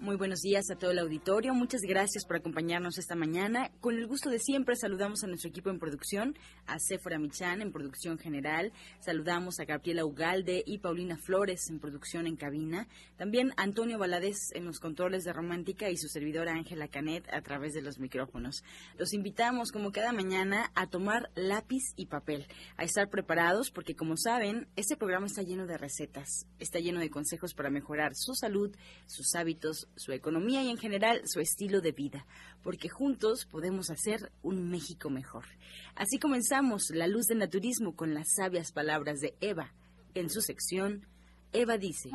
Muy buenos días a todo el auditorio. Muchas gracias por acompañarnos esta mañana. Con el gusto de siempre saludamos a nuestro equipo en producción, a Sephora Michan en producción general, saludamos a Gabriela Ugalde y Paulina Flores en producción en cabina, también Antonio Valadez en los controles de Romántica y su servidora Ángela Canet a través de los micrófonos. Los invitamos como cada mañana a tomar lápiz y papel, a estar preparados porque como saben, este programa está lleno de recetas, está lleno de consejos para mejorar su salud, sus hábitos, su economía y en general su estilo de vida, porque juntos podemos hacer un México mejor. Así comenzamos La Luz del Naturismo con las sabias palabras de Eva. En su sección, Eva dice.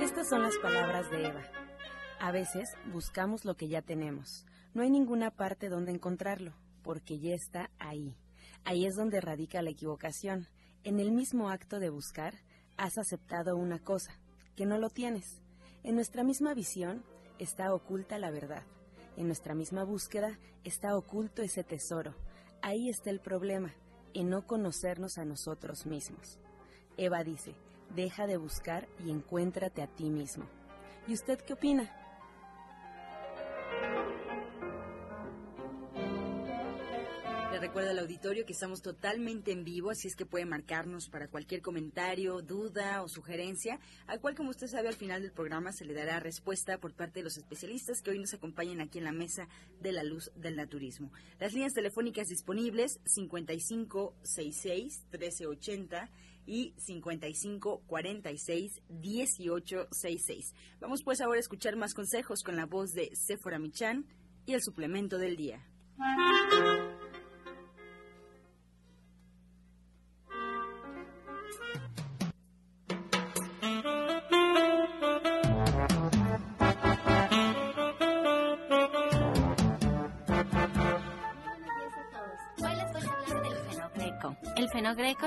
Estas son las palabras de Eva. A veces buscamos lo que ya tenemos. No hay ninguna parte donde encontrarlo, porque ya está ahí. Ahí es donde radica la equivocación. En el mismo acto de buscar, has aceptado una cosa, que no lo tienes. En nuestra misma visión está oculta la verdad. En nuestra misma búsqueda está oculto ese tesoro. Ahí está el problema, en no conocernos a nosotros mismos. Eva dice, deja de buscar y encuéntrate a ti mismo. ¿Y usted qué opina? Recuerda al auditorio que estamos totalmente en vivo, así es que puede marcarnos para cualquier comentario, duda o sugerencia, al cual, como usted sabe, al final del programa se le dará respuesta por parte de los especialistas que hoy nos acompañan aquí en la mesa de la luz del naturismo. Las líneas telefónicas disponibles 5566 1380 y 5546 1866. Vamos pues ahora a escuchar más consejos con la voz de Sephora Michan y el suplemento del día.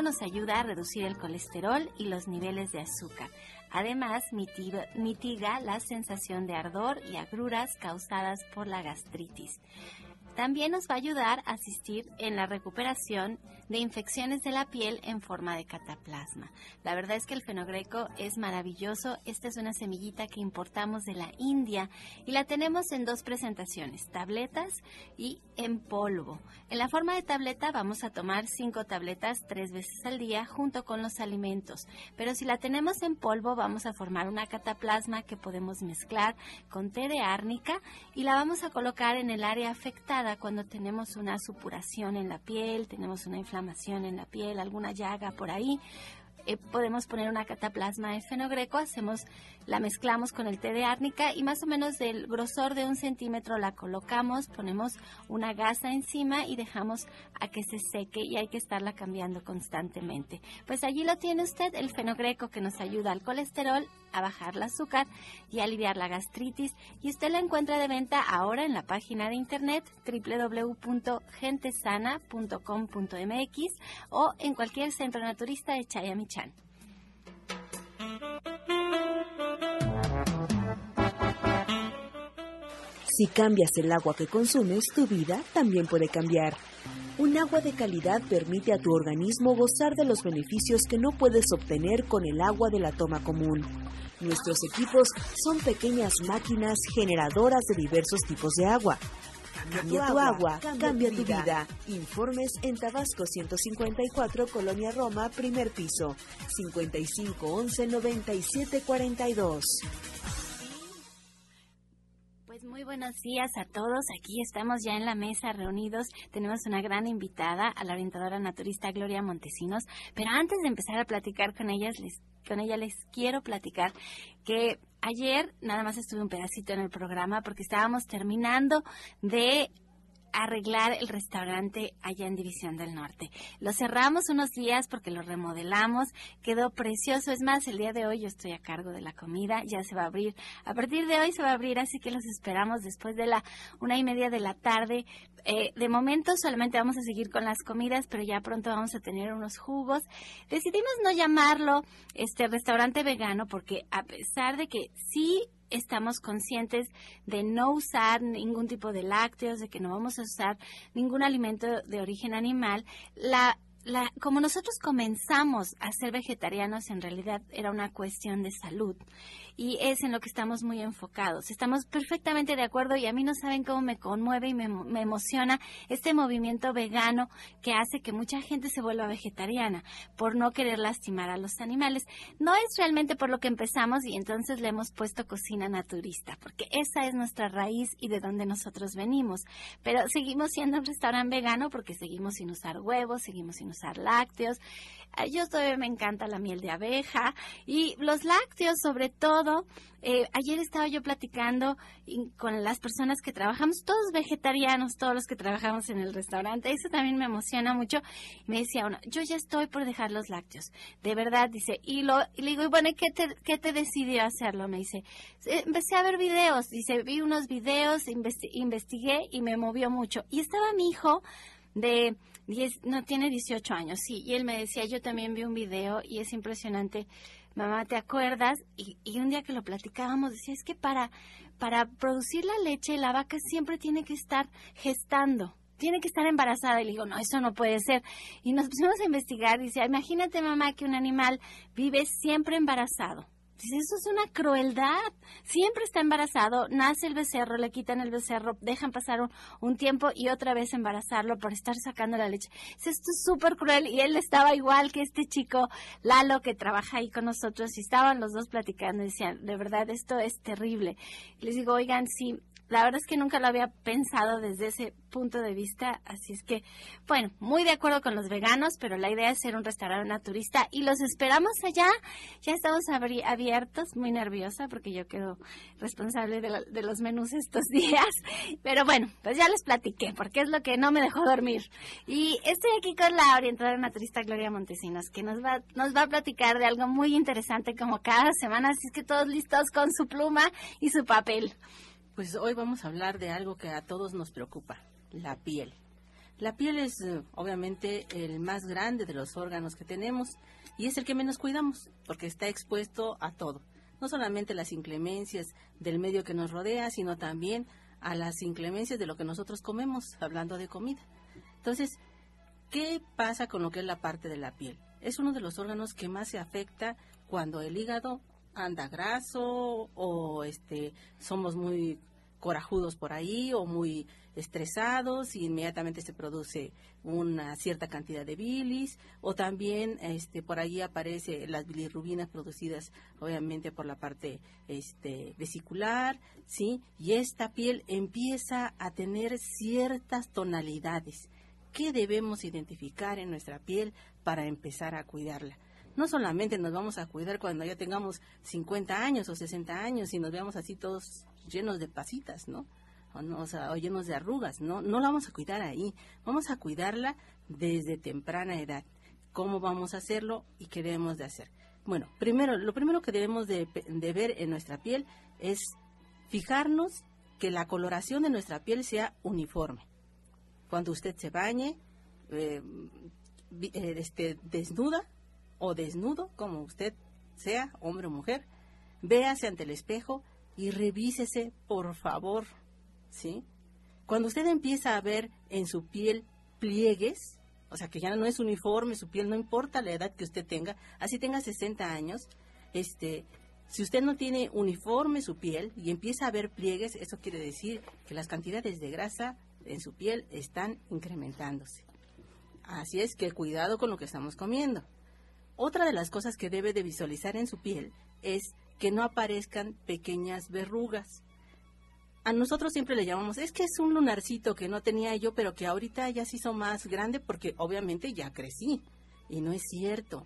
Nos ayuda a reducir el colesterol y los niveles de azúcar. Además, mitiga, mitiga la sensación de ardor y agruras causadas por la gastritis. También nos va a ayudar a asistir en la recuperación de infecciones de la piel en forma de cataplasma. La verdad es que el fenogreco es maravilloso. Esta es una semillita que importamos de la India y la tenemos en dos presentaciones, tabletas y en polvo. En la forma de tableta vamos a tomar cinco tabletas tres veces al día junto con los alimentos. Pero si la tenemos en polvo vamos a formar una cataplasma que podemos mezclar con té de árnica y la vamos a colocar en el área afectada cuando tenemos una supuración en la piel, tenemos una inflamación en la piel, alguna llaga por ahí. Eh, podemos poner una cataplasma de fenogreco, hacemos la mezclamos con el té de árnica y más o menos del grosor de un centímetro la colocamos, ponemos una gasa encima y dejamos a que se seque y hay que estarla cambiando constantemente. Pues allí lo tiene usted, el fenogreco que nos ayuda al colesterol, a bajar el azúcar y aliviar la gastritis y usted la encuentra de venta ahora en la página de internet www.gentesana.com.mx o en cualquier centro naturista de Chayamichán. Si cambias el agua que consumes, tu vida también puede cambiar. Un agua de calidad permite a tu organismo gozar de los beneficios que no puedes obtener con el agua de la toma común. Nuestros equipos son pequeñas máquinas generadoras de diversos tipos de agua. Cambia tu agua, cambia tu vida. Informes en Tabasco 154, Colonia Roma, primer piso, 5511 9742. Muy buenos días a todos. Aquí estamos ya en la mesa reunidos. Tenemos una gran invitada, a la orientadora naturista Gloria Montesinos. Pero antes de empezar a platicar con ellas, les, con ella les quiero platicar que ayer nada más estuve un pedacito en el programa porque estábamos terminando de arreglar el restaurante allá en División del Norte. Lo cerramos unos días porque lo remodelamos, quedó precioso. Es más, el día de hoy yo estoy a cargo de la comida, ya se va a abrir. A partir de hoy se va a abrir, así que los esperamos después de la una y media de la tarde. Eh, de momento solamente vamos a seguir con las comidas, pero ya pronto vamos a tener unos jugos. Decidimos no llamarlo este restaurante vegano porque a pesar de que sí estamos conscientes de no usar ningún tipo de lácteos, de que no vamos a usar ningún alimento de origen animal, la la, como nosotros comenzamos a ser vegetarianos, en realidad era una cuestión de salud y es en lo que estamos muy enfocados. Estamos perfectamente de acuerdo y a mí no saben cómo me conmueve y me, me, emociona este movimiento vegano que hace que mucha gente se vuelva vegetariana por no querer lastimar a los animales. No es realmente por lo que empezamos y entonces le hemos puesto cocina naturista, porque esa es nuestra raíz y de donde nosotros venimos. Pero seguimos siendo un restaurante vegano porque seguimos sin usar huevos, seguimos sin usar lácteos. Yo todavía me encanta la miel de abeja y los lácteos sobre todo. Eh, ayer estaba yo platicando con las personas que trabajamos, todos vegetarianos, todos los que trabajamos en el restaurante. Eso también me emociona mucho. Me decía uno, yo ya estoy por dejar los lácteos. De verdad, dice. Y, lo, le digo, y bueno, ¿qué te, ¿qué te decidió hacerlo? Me dice, empecé a ver videos. Dice, vi unos videos, investigué y me movió mucho. Y estaba mi hijo de no tiene 18 años, sí, y él me decía, yo también vi un video y es impresionante, mamá, ¿te acuerdas? Y, y un día que lo platicábamos, decía, es que para, para producir la leche, la vaca siempre tiene que estar gestando, tiene que estar embarazada. Y le digo, no, eso no puede ser. Y nos pusimos a investigar. Dice, imagínate, mamá, que un animal vive siempre embarazado. Dice, eso es una crueldad. Siempre está embarazado, nace el becerro, le quitan el becerro, dejan pasar un, tiempo y otra vez embarazarlo por estar sacando la leche. Esto es súper cruel. Y él estaba igual que este chico, Lalo, que trabaja ahí con nosotros, y estaban los dos platicando y decían, de verdad, esto es terrible. les digo, oigan, sí, la verdad es que nunca lo había pensado desde ese punto de vista, así es que, bueno, muy de acuerdo con los veganos, pero la idea es ser un restaurante naturista y los esperamos allá. Ya estamos abiertos, muy nerviosa porque yo quedo responsable de, los menús estos días, pero bueno, pues ya les platiqué porque es lo que no me dejó dormir. Y estoy aquí con la orientadora naturista Gloria Montesinos, que nos va, nos va a platicar de algo muy interesante como cada semana, así es que todos listos con su pluma y su papel. Pues hoy vamos a hablar de algo que a todos nos preocupa, la piel. La piel es eh, obviamente el más grande de los órganos que tenemos y es el que menos cuidamos porque está expuesto a todo. No solamente las inclemencias del medio que nos rodea, sino también a las inclemencias de lo que nosotros comemos, hablando de comida. Entonces, ¿qué pasa con lo que es la parte de la piel? Es uno de los órganos que más se afecta cuando el hígado anda graso o este somos muy corajudos por ahí o muy estresados y inmediatamente se produce una cierta cantidad de bilis o también este por ahí aparece las bilirrubinas producidas obviamente por la parte este vesicular sí y esta piel empieza a tener ciertas tonalidades que debemos identificar en nuestra piel para empezar a cuidarla no solamente nos vamos a cuidar cuando ya tengamos 50 años o 60 años y nos veamos así todos llenos de pasitas, ¿no? O, sea, o llenos de arrugas, ¿no? No la vamos a cuidar ahí, vamos a cuidarla desde temprana edad. ¿Cómo vamos a hacerlo y qué debemos de hacer? Bueno, primero, lo primero que debemos de, ver en nuestra piel es fijarnos que la coloración de nuestra piel sea uniforme. Cuando usted se bañe, eh, eh, este, desnuda, o desnudo, como usted sea, hombre o mujer, véase ante el espejo y revísese, por favor, ¿sí? Cuando usted empieza a ver en su piel pliegues, o sea, que ya no es uniforme su piel, no importa la edad que usted tenga, así tenga 60 años, este, si usted no tiene uniforme su piel y empieza a ver pliegues, eso quiere decir que las cantidades de grasa en su piel están incrementándose. Así es que cuidado con lo que estamos comiendo. Otra de las cosas que debe de visualizar en su piel es que no aparezcan pequeñas verrugas. A nosotros siempre le llamamos, es que es un lunarcito que no tenía yo, pero que ahorita ya se hizo más grande porque obviamente ya crecí. Y no es cierto.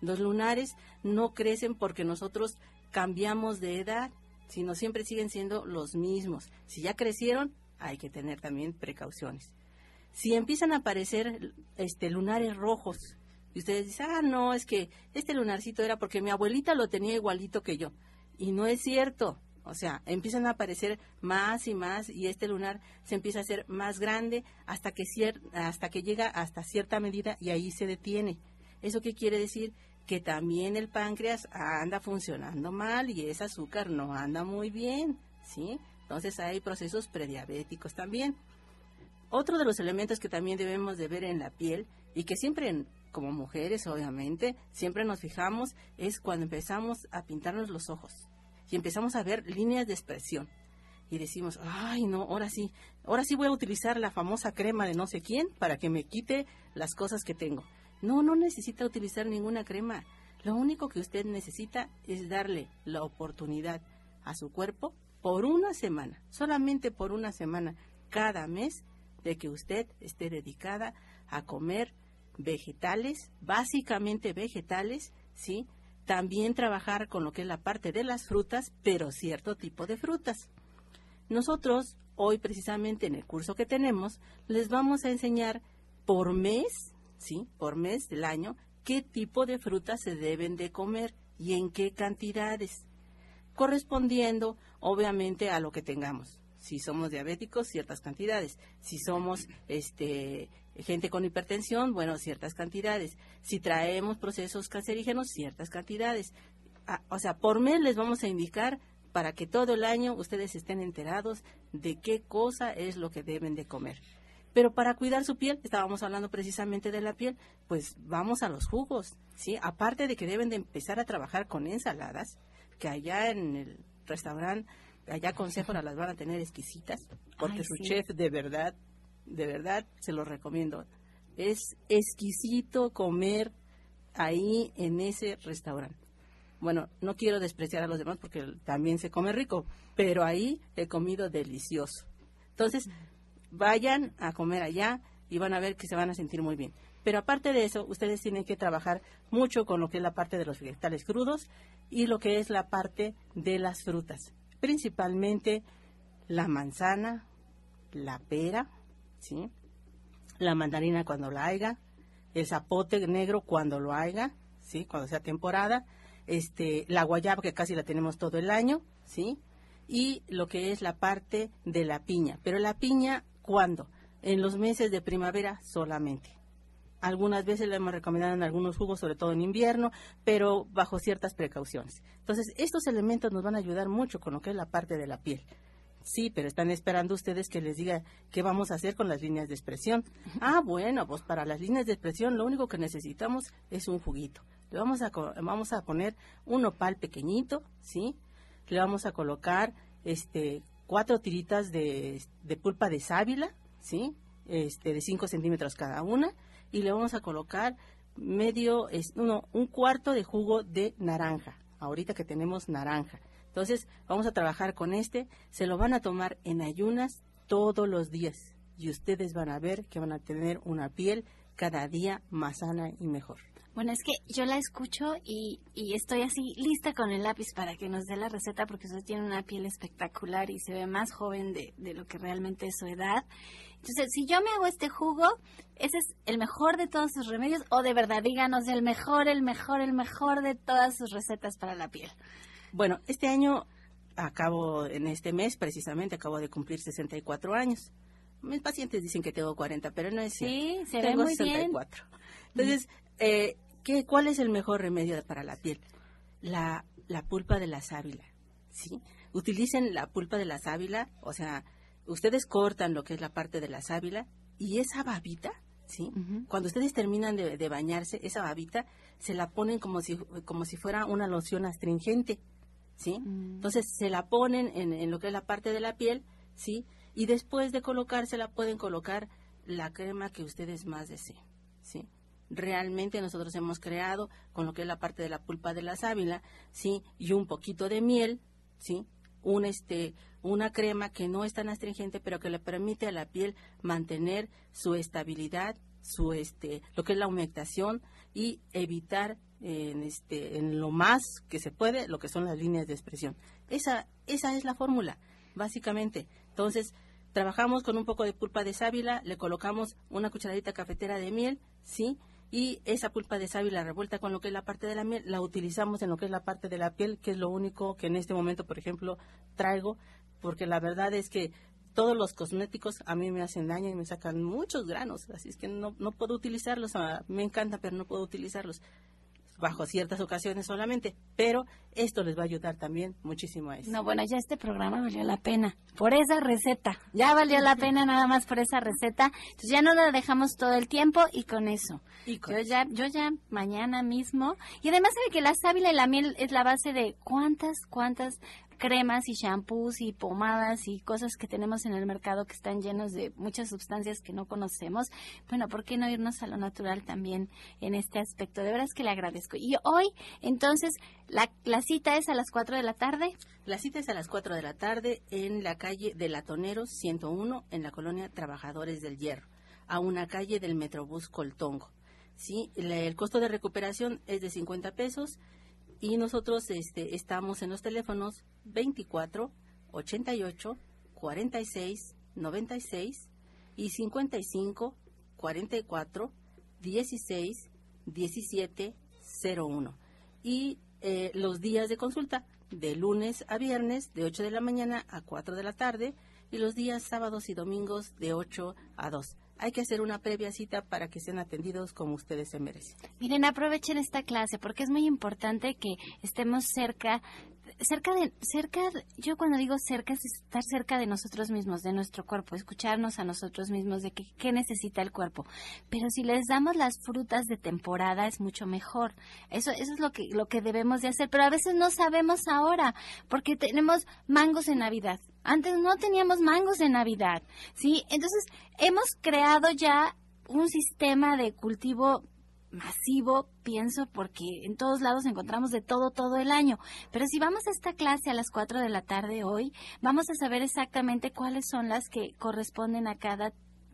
Los lunares no crecen porque nosotros cambiamos de edad, sino siempre siguen siendo los mismos. Si ya crecieron, hay que tener también precauciones. Si empiezan a aparecer este, lunares rojos, y ustedes dicen, ah, no, es que este lunarcito era porque mi abuelita lo tenía igualito que yo. Y no es cierto. O sea, empiezan a aparecer más y más y este lunar se empieza a hacer más grande hasta que, hasta que llega hasta cierta medida y ahí se detiene. ¿Eso qué quiere decir? que también el páncreas anda funcionando mal y ese azúcar no anda muy bien, ¿sí? Entonces hay procesos prediabéticos también. Otro de los elementos que también debemos de ver en la piel y que siempre como mujeres obviamente siempre nos fijamos es cuando empezamos a pintarnos los ojos y empezamos a ver líneas de expresión y decimos, ay no, ahora sí, ahora sí voy a utilizar la famosa crema de no sé quién para que me quite las cosas que tengo. No, no necesita utilizar ninguna crema. Lo único que usted necesita es darle la oportunidad a su cuerpo por una semana, solamente por una semana, cada mes, de que usted esté dedicada a comer vegetales, básicamente vegetales, ¿sí? También trabajar con lo que es la parte de las frutas, pero cierto tipo de frutas. Nosotros, hoy precisamente en el curso que tenemos, les vamos a enseñar por mes, ¿sí? Por mes del año, qué tipo de frutas se deben de comer y en qué cantidades, correspondiendo obviamente a lo que tengamos. Si somos diabéticos, ciertas cantidades. Si somos este, gente con hipertensión, bueno, ciertas cantidades. Si traemos procesos cancerígenos, ciertas cantidades. Ah, o sea, por mes les vamos a indicar para que todo el año ustedes estén enterados de qué cosa es lo que deben de comer. Pero para cuidar su piel, estábamos hablando precisamente de la piel, pues vamos a los jugos, ¿sí? Aparte de que deben de empezar a trabajar con ensaladas, que allá en el restaurante, allá con Sephora las van a tener exquisitas, porque su chef de verdad, de verdad, se lo recomiendo. Es exquisito comer ahí en ese restaurante. Bueno, no quiero despreciar a los demás porque también se come rico, pero ahí he comido delicioso. Entonces, vayan a comer allá y van a ver que se van a sentir muy bien. Pero aparte de eso, ustedes tienen que trabajar mucho con lo que es la parte de los vegetales crudos y lo que es la parte de las frutas, principalmente la manzana, la pera, ¿sí? la mandarina cuando la haya, el zapote negro cuando lo haya, ¿sí? cuando sea temporada, este, la guayaba que casi la tenemos todo el año, ¿sí? y lo que es la parte de la piña. Pero la piña ¿Cuándo? En los meses de primavera solamente. Algunas veces le hemos recomendado en algunos jugos, sobre todo en invierno, pero bajo ciertas precauciones. Entonces, estos elementos nos van a ayudar mucho con lo que es la parte de la piel. Sí, pero están esperando ustedes que les diga qué vamos a hacer con las líneas de expresión. Ah, bueno, pues para las líneas de expresión lo único que necesitamos es un juguito. Le vamos a, vamos a poner un opal pequeñito, ¿sí? Le vamos a colocar este cuatro tiritas de, pulpa de sábila, ¿sí? Este, de 5 centímetros cada una, y le vamos a colocar medio, es, uno, un cuarto de jugo de naranja, ahorita que tenemos naranja. Entonces, vamos a trabajar con este, se lo van a tomar en ayunas todos los días, y ustedes van a ver que van a tener una piel cada día más sana y mejor. Bueno, es que yo la escucho y, y, estoy así lista con el lápiz para que nos dé la receta porque usted tiene una piel espectacular y se ve más joven de, de lo que realmente es su edad. Entonces, si yo me hago este jugo, ¿ese es el mejor de todos sus remedios? O de verdad, díganos el mejor, el mejor, el mejor de todas sus recetas para la piel. Bueno, este año acabo, en este mes precisamente, acabo de cumplir 64 años. Mis pacientes dicen que tengo 40, pero no es cierto. Sí, se tengo ve muy 64. Entonces, eh, ¿qué, ¿cuál es el mejor remedio para la piel? La, la pulpa de la sábila, ¿sí? Utilicen la pulpa de la sábila, o sea, ustedes cortan lo que es la parte de la sábila y esa babita, ¿sí? Cuando ustedes terminan de, bañarse, esa babita se la ponen como si, como si fuera una loción astringente, ¿sí? Mm. Entonces se la ponen en, en, lo que es la parte de la piel, ¿sí? Y después de colocársela pueden colocar la crema que ustedes más deseen, ¿sí? realmente nosotros hemos creado con lo que es la parte de la pulpa de la sábila, ¿sí? Y un poquito de miel, ¿sí? Un, este, una crema que no es tan astringente, pero que le permite a la piel mantener su estabilidad, su, este, lo que es la humectación y evitar en, este, en lo más que se puede lo que son las líneas de expresión. Esa, esa es la fórmula, básicamente. Entonces, trabajamos con un poco de pulpa de sábila, le colocamos una cucharadita cafetera de miel, ¿sí? y esa pulpa de sábila revuelta con lo que es la parte de la miel la utilizamos en lo que es la parte de la piel, que es lo único que en este momento, por ejemplo, traigo, porque la verdad es que todos los cosméticos a mí me hacen daño y me sacan muchos granos, así es que no, no puedo utilizarlos, ah, me encanta, pero no puedo utilizarlos. bajo ciertas ocasiones solamente, pero esto les va a ayudar también muchísimo a eso. No, bueno, ya este programa valió la pena por esa receta. Ya valió la pena nada más por esa receta. Entonces ya no la dejamos todo el tiempo y con eso. yo ya yo ya mañana mismo y además sabe que la sábila y la miel es la base de cuántas cuántas cremas y shampoos y pomadas y cosas que tenemos en el mercado que están llenos de muchas sustancias que no conocemos. Bueno, ¿por qué no irnos a lo natural también en este aspecto? De verdad es que le agradezco. Y hoy, entonces, la, la cita es a las 4 de la tarde. La cita es a las 4 de la tarde en la calle de Latoneros 101 en la colonia Trabajadores del Hierro, a una calle del Metrobús Coltongo. ¿sí? El, costo de recuperación es de 50 pesos y nosotros este, estamos en los teléfonos 24 88 46 96 y 55 44 16 17 01 y eh, los días de consulta de lunes a viernes de 8 de la mañana a 4 de la tarde y los días sábados y domingos de 8 a 2 hay que hacer una previa cita para que sean atendidos como ustedes se merecen. Miren, aprovechen esta clase porque es muy importante que estemos cerca cerca de cerca yo cuando digo cerca es estar cerca de nosotros mismos de nuestro cuerpo escucharnos a nosotros mismos de qué necesita el cuerpo. Pero si les damos las frutas de temporada es mucho mejor. Eso eso es lo que lo que debemos de hacer pero a veces no sabemos ahora porque tenemos mangos en navidad antes no teníamos mangos de Navidad, ¿sí? Entonces hemos creado ya un sistema de cultivo masivo, pienso, porque en todos lados encontramos de todo todo el año. Pero si vamos a esta clase a las 4 de la tarde hoy, vamos a saber exactamente cuáles son las que corresponden a cada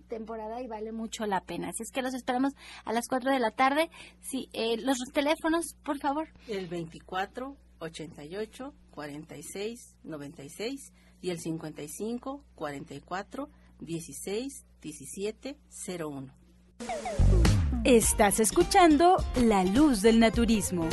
temporada y vale mucho la pena. Así es que los esperamos a las 4 de la tarde. Sí, eh, los teléfonos, por favor. El 24 88 46 96 y el 55 44 16 17 01. Estás escuchando La Luz del Naturismo.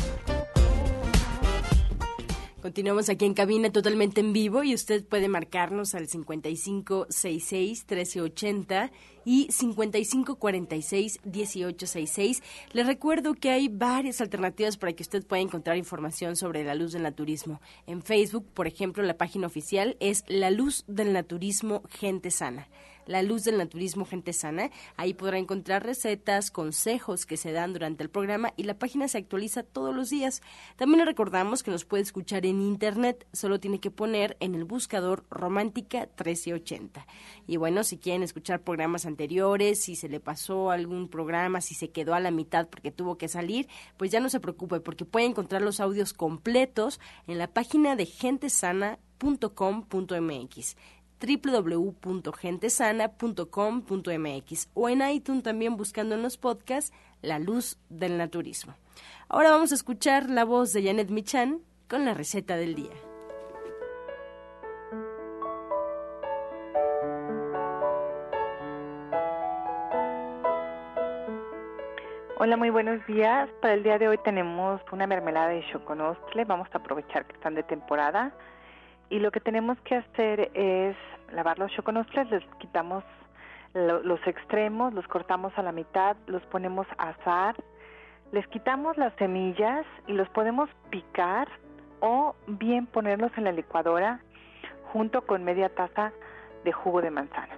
Continuamos aquí en cabina totalmente en vivo y usted puede marcarnos al 5566 1380 y 5546-1866. Les recuerdo que hay varias alternativas para que usted pueda encontrar información sobre la luz del naturismo. En Facebook, por ejemplo, la página oficial es La Luz del Naturismo Gente Sana. La Luz del Naturismo Gente Sana. Ahí podrá encontrar recetas, consejos que se dan durante el programa y la página se actualiza todos los días. También le recordamos que nos puede escuchar en internet, solo tiene que poner en el buscador Romántica 1380. Y bueno, si quieren escuchar programas anteriores, si se le pasó algún programa, si se quedó a la mitad porque tuvo que salir, pues ya no se preocupe porque puede encontrar los audios completos en la página de gentesana.com.mx www.gentesana.com.mx o en iTunes también buscando en los podcasts La Luz del Naturismo. Ahora vamos a escuchar la voz de Janet Michan con la receta del día. Hola, muy buenos días. Para el día de hoy tenemos una mermelada de choconostle. Vamos a aprovechar que están de temporada. Y lo que tenemos que hacer es lavar los choconostles, les quitamos los extremos, los cortamos a la mitad, los ponemos a asar, les quitamos las semillas y los podemos picar o bien ponerlos en la licuadora junto con media taza de jugo de manzana.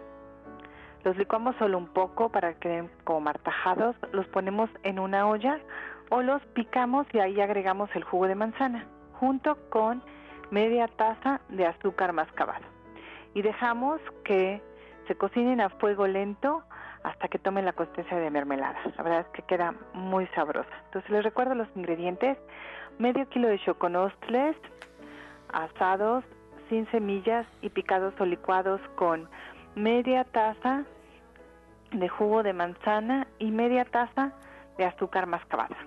Los licuamos solo un poco para que queden como martajados, los ponemos en una olla o los picamos y ahí agregamos el jugo de manzana junto con media taza de azúcar mascabado. Y dejamos que se cocinen a fuego lento hasta que tomen la consistencia de mermelada. La verdad es que queda muy sabrosa. Entonces les recuerdo los ingredientes. Medio kilo de choconostles asados sin semillas y picados o licuados con media taza de jugo de manzana y media taza de azúcar mascabada.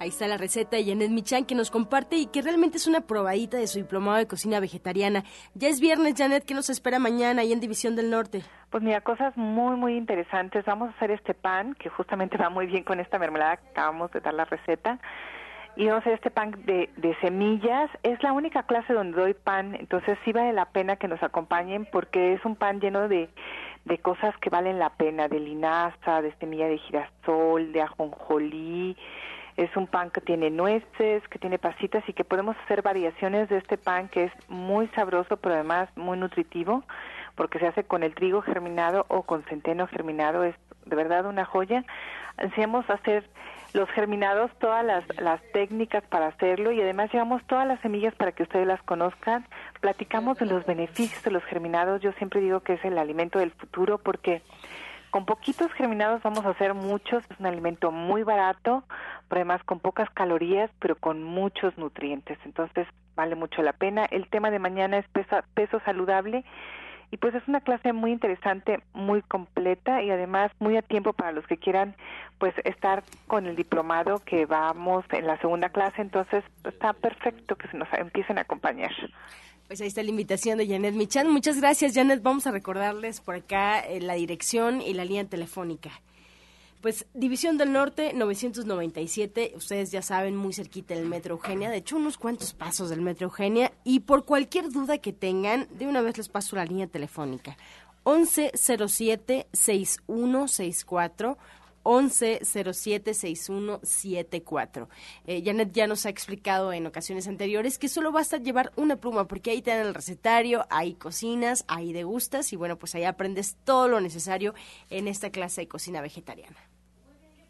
Ahí está la receta de Janet Michan que nos comparte y que realmente es una probadita de su diplomado de cocina vegetariana. Ya es viernes, Janet, ¿qué nos espera mañana ahí en División del Norte? Pues mira, cosas muy, muy interesantes. Vamos a hacer este pan que justamente va muy bien con esta mermelada que acabamos de dar la receta. Y vamos a hacer este pan de, de semillas. Es la única clase donde doy pan, entonces sí vale la pena que nos acompañen porque es un pan lleno de de cosas que valen la pena, de linaza, de semilla de girasol, de ajonjolí, Es un pan que tiene nueces, que tiene pasitas y que podemos hacer variaciones de este pan que es muy sabroso, pero además muy nutritivo, porque se hace con el trigo germinado o con centeno germinado. Es de verdad una joya. Enseñamos a hacer los germinados, todas las, las técnicas para hacerlo y además llevamos todas las semillas para que ustedes las conozcan. Platicamos de los beneficios de los germinados. Yo siempre digo que es el alimento del futuro porque con poquitos germinados vamos a hacer muchos. Es un alimento muy barato, pero además con pocas calorías, pero con muchos nutrientes. Entonces vale mucho la pena. El tema de mañana es peso saludable y pues es una clase muy interesante, muy completa y además muy a tiempo para los que quieran pues estar con el diplomado que vamos en la segunda clase, entonces está perfecto que se nos empiecen a acompañar. Pues ahí está la invitación de Janet Michan. Muchas gracias, Janet. Vamos a recordarles por acá eh, la dirección y la línea telefónica. Pues División del Norte 997, ustedes ya saben, muy cerquita del Metro Eugenia, de hecho unos cuantos pasos del Metro Eugenia y por cualquier duda que tengan, de una vez les paso la línea telefónica. 1107 6164 1107-6174. Eh, Janet ya nos ha explicado en ocasiones anteriores que solo basta llevar una pluma porque ahí te dan el recetario, ahí cocinas, ahí degustas y bueno, pues ahí aprendes todo lo necesario en esta clase de cocina vegetariana.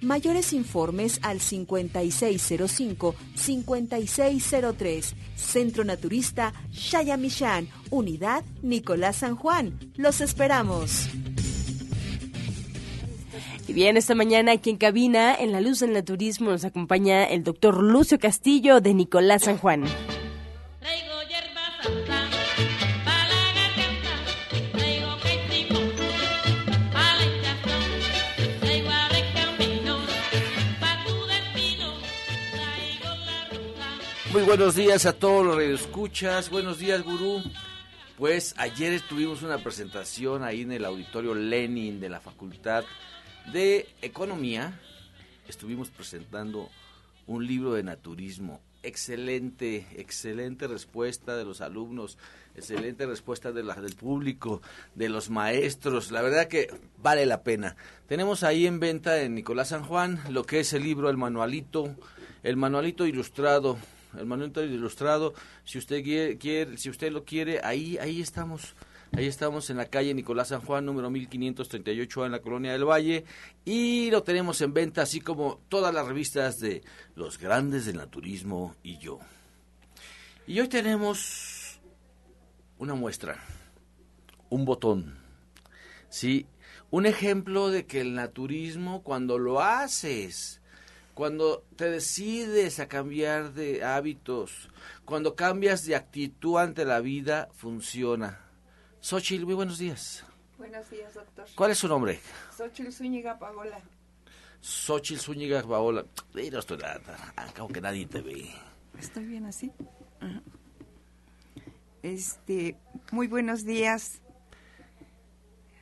Mayores informes al 5605-5603. Centro Naturista Shayamishan, Unidad Nicolás San Juan. Los esperamos. Y bien, esta mañana aquí en cabina, en la luz del naturismo, nos acompaña el doctor Lucio Castillo de Nicolás San Juan. Muy buenos días a todos los escuchas. Buenos días, gurú. Pues ayer tuvimos una presentación ahí en el auditorio Lenin de la Facultad de Economía. Estuvimos presentando un libro de naturismo. Excelente, excelente respuesta de los alumnos, excelente respuesta del público, de los maestros. La verdad que vale la pena. Tenemos ahí en venta en Nicolás San Juan lo que es el libro, el manualito, el manualito ilustrado el manual ilustrado, si usted quiere, si usted lo quiere, ahí ahí estamos. Ahí estamos en la calle Nicolás San Juan, número 1538 en la Colonia del Valle. Y lo tenemos en venta, así como todas las revistas de los grandes del naturismo y yo. Y hoy tenemos una muestra, un botón. Sí, un ejemplo de que el naturismo, cuando lo haces cuando te decides a cambiar de hábitos, cuando cambias de actitud ante la vida, funciona. Xochitl, muy buenos días. Buenos días, doctor. ¿Cuál es su nombre? Xochitl Zúñiga Paola. Xochitl Zúñiga Paola. no estoy nada, acabo que nadie te ve. ¿Estoy bien así? Este, muy buenos días.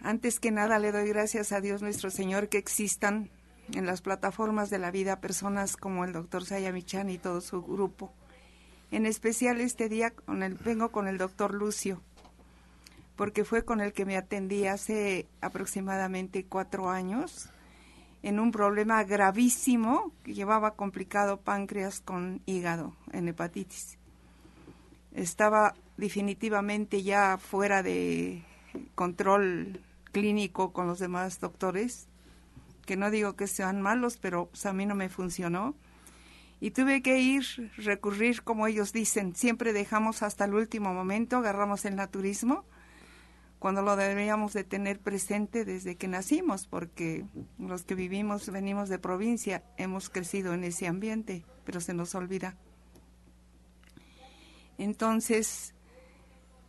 Antes que nada le doy gracias a Dios nuestro Señor que existan en las plataformas de la vida personas como el doctor Sayamichan y todo su grupo. En especial este día con el, vengo con el doctor Lucio, porque fue con el que me atendí hace aproximadamente cuatro años en un problema gravísimo que llevaba complicado páncreas con hígado en hepatitis. Estaba definitivamente ya fuera de control clínico con los demás doctores, que no digo que sean malos, pero pues, a mí no me funcionó. Y tuve que ir, recurrir, como ellos dicen, siempre dejamos hasta el último momento, agarramos el naturismo, cuando lo deberíamos de tener presente desde que nacimos, porque los que vivimos, venimos de provincia, hemos crecido en ese ambiente, pero se nos olvida. Entonces,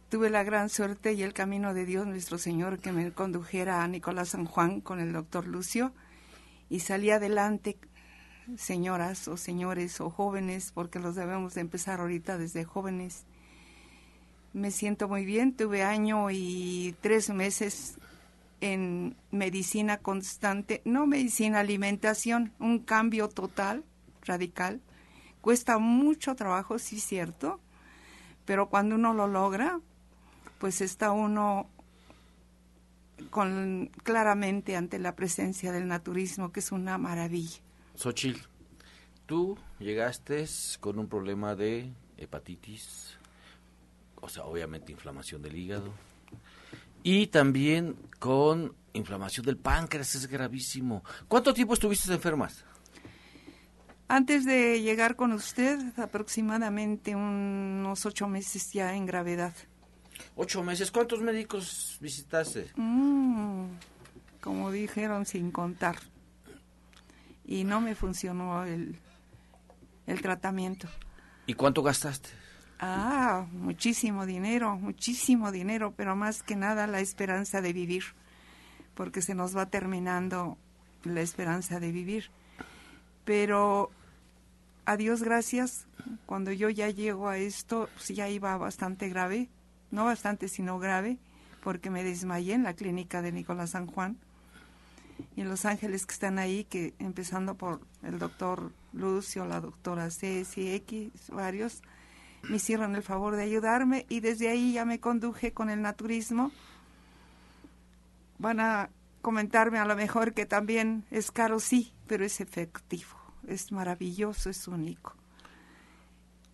tuve la gran suerte y el camino de Dios nuestro Señor que me condujera a Nicolás San Juan con el doctor Lucio y salí adelante, señoras o señores o jóvenes, porque los debemos de empezar ahorita desde jóvenes. Me siento muy bien, tuve año y tres meses en medicina constante, no medicina, alimentación, un cambio total, radical. Cuesta mucho trabajo, sí cierto, pero cuando uno lo logra, pues está uno con claramente ante la presencia del naturismo, que es una maravilla. Xochitl, tú llegaste con un problema de hepatitis, o sea, obviamente inflamación del hígado, y también con inflamación del páncreas, es gravísimo. ¿Cuánto tiempo estuviste enfermas? Antes de llegar con usted, aproximadamente unos ocho meses ya en gravedad. Ocho meses. ¿Cuántos médicos visitaste? Mm, como dijeron, sin contar. Y no me funcionó el, el tratamiento. ¿Y cuánto gastaste? Ah, muchísimo dinero, muchísimo dinero, pero más que nada la esperanza de vivir, porque se nos va terminando la esperanza de vivir. Pero a Dios gracias, cuando yo ya llego a esto, pues ya iba bastante grave, no bastante, sino grave, porque me desmayé en la clínica de Nicolás San Juan. Y en los ángeles que están ahí, que empezando por el doctor Lucio, la doctora Ceci, X, varios, me hicieron el favor de ayudarme y desde ahí ya me conduje con el naturismo. Van a comentarme a lo mejor que también es caro, sí, pero es efectivo es maravilloso, es único.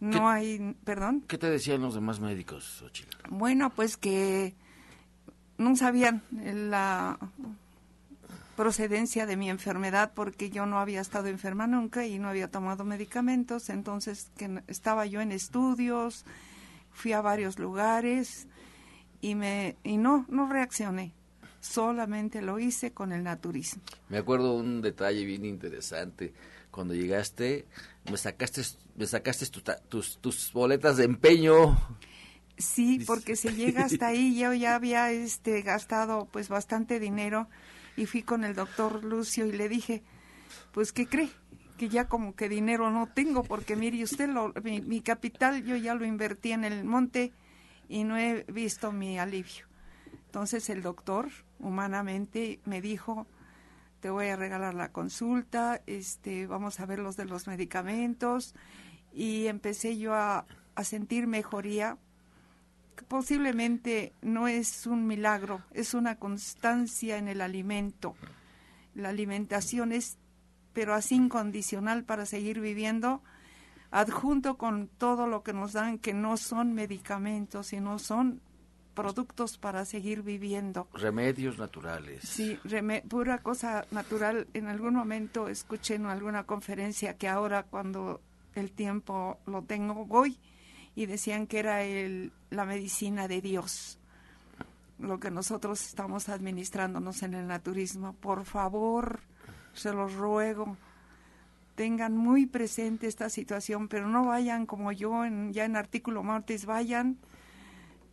No hay, perdón. ¿Qué te decían los demás médicos, Bueno, pues que no sabían la procedencia de mi enfermedad porque yo no había estado enferma nunca y no había tomado medicamentos, entonces que estaba yo en estudios, fui a varios lugares y me y no no reaccioné. Solamente lo hice con el naturismo. Me acuerdo un detalle bien interesante cuando llegaste, me sacaste, me sacaste tus, tus boletas de empeño. Sí, porque se llega hasta ahí, yo ya había este gastado pues bastante dinero y fui con el doctor Lucio y le dije, pues ¿qué cree? Que ya como que dinero no tengo, porque mire usted, lo, mi, mi capital yo ya lo invertí en el monte y no he visto mi alivio. Entonces el doctor humanamente me dijo, te voy a regalar la consulta, este, vamos a ver los de los medicamentos y empecé yo a, a sentir mejoría. Posiblemente no es un milagro, es una constancia en el alimento. La alimentación es, pero así incondicional para seguir viviendo, adjunto con todo lo que nos dan, que no son medicamentos, sino son productos para seguir viviendo. Remedios naturales. Sí, pura cosa natural. En algún momento escuché en alguna conferencia que ahora cuando el tiempo lo tengo voy y decían que era el, la medicina de Dios lo que nosotros estamos administrándonos en el naturismo. Por favor, se los ruego, tengan muy presente esta situación, pero no vayan como yo en, ya en artículo martes, vayan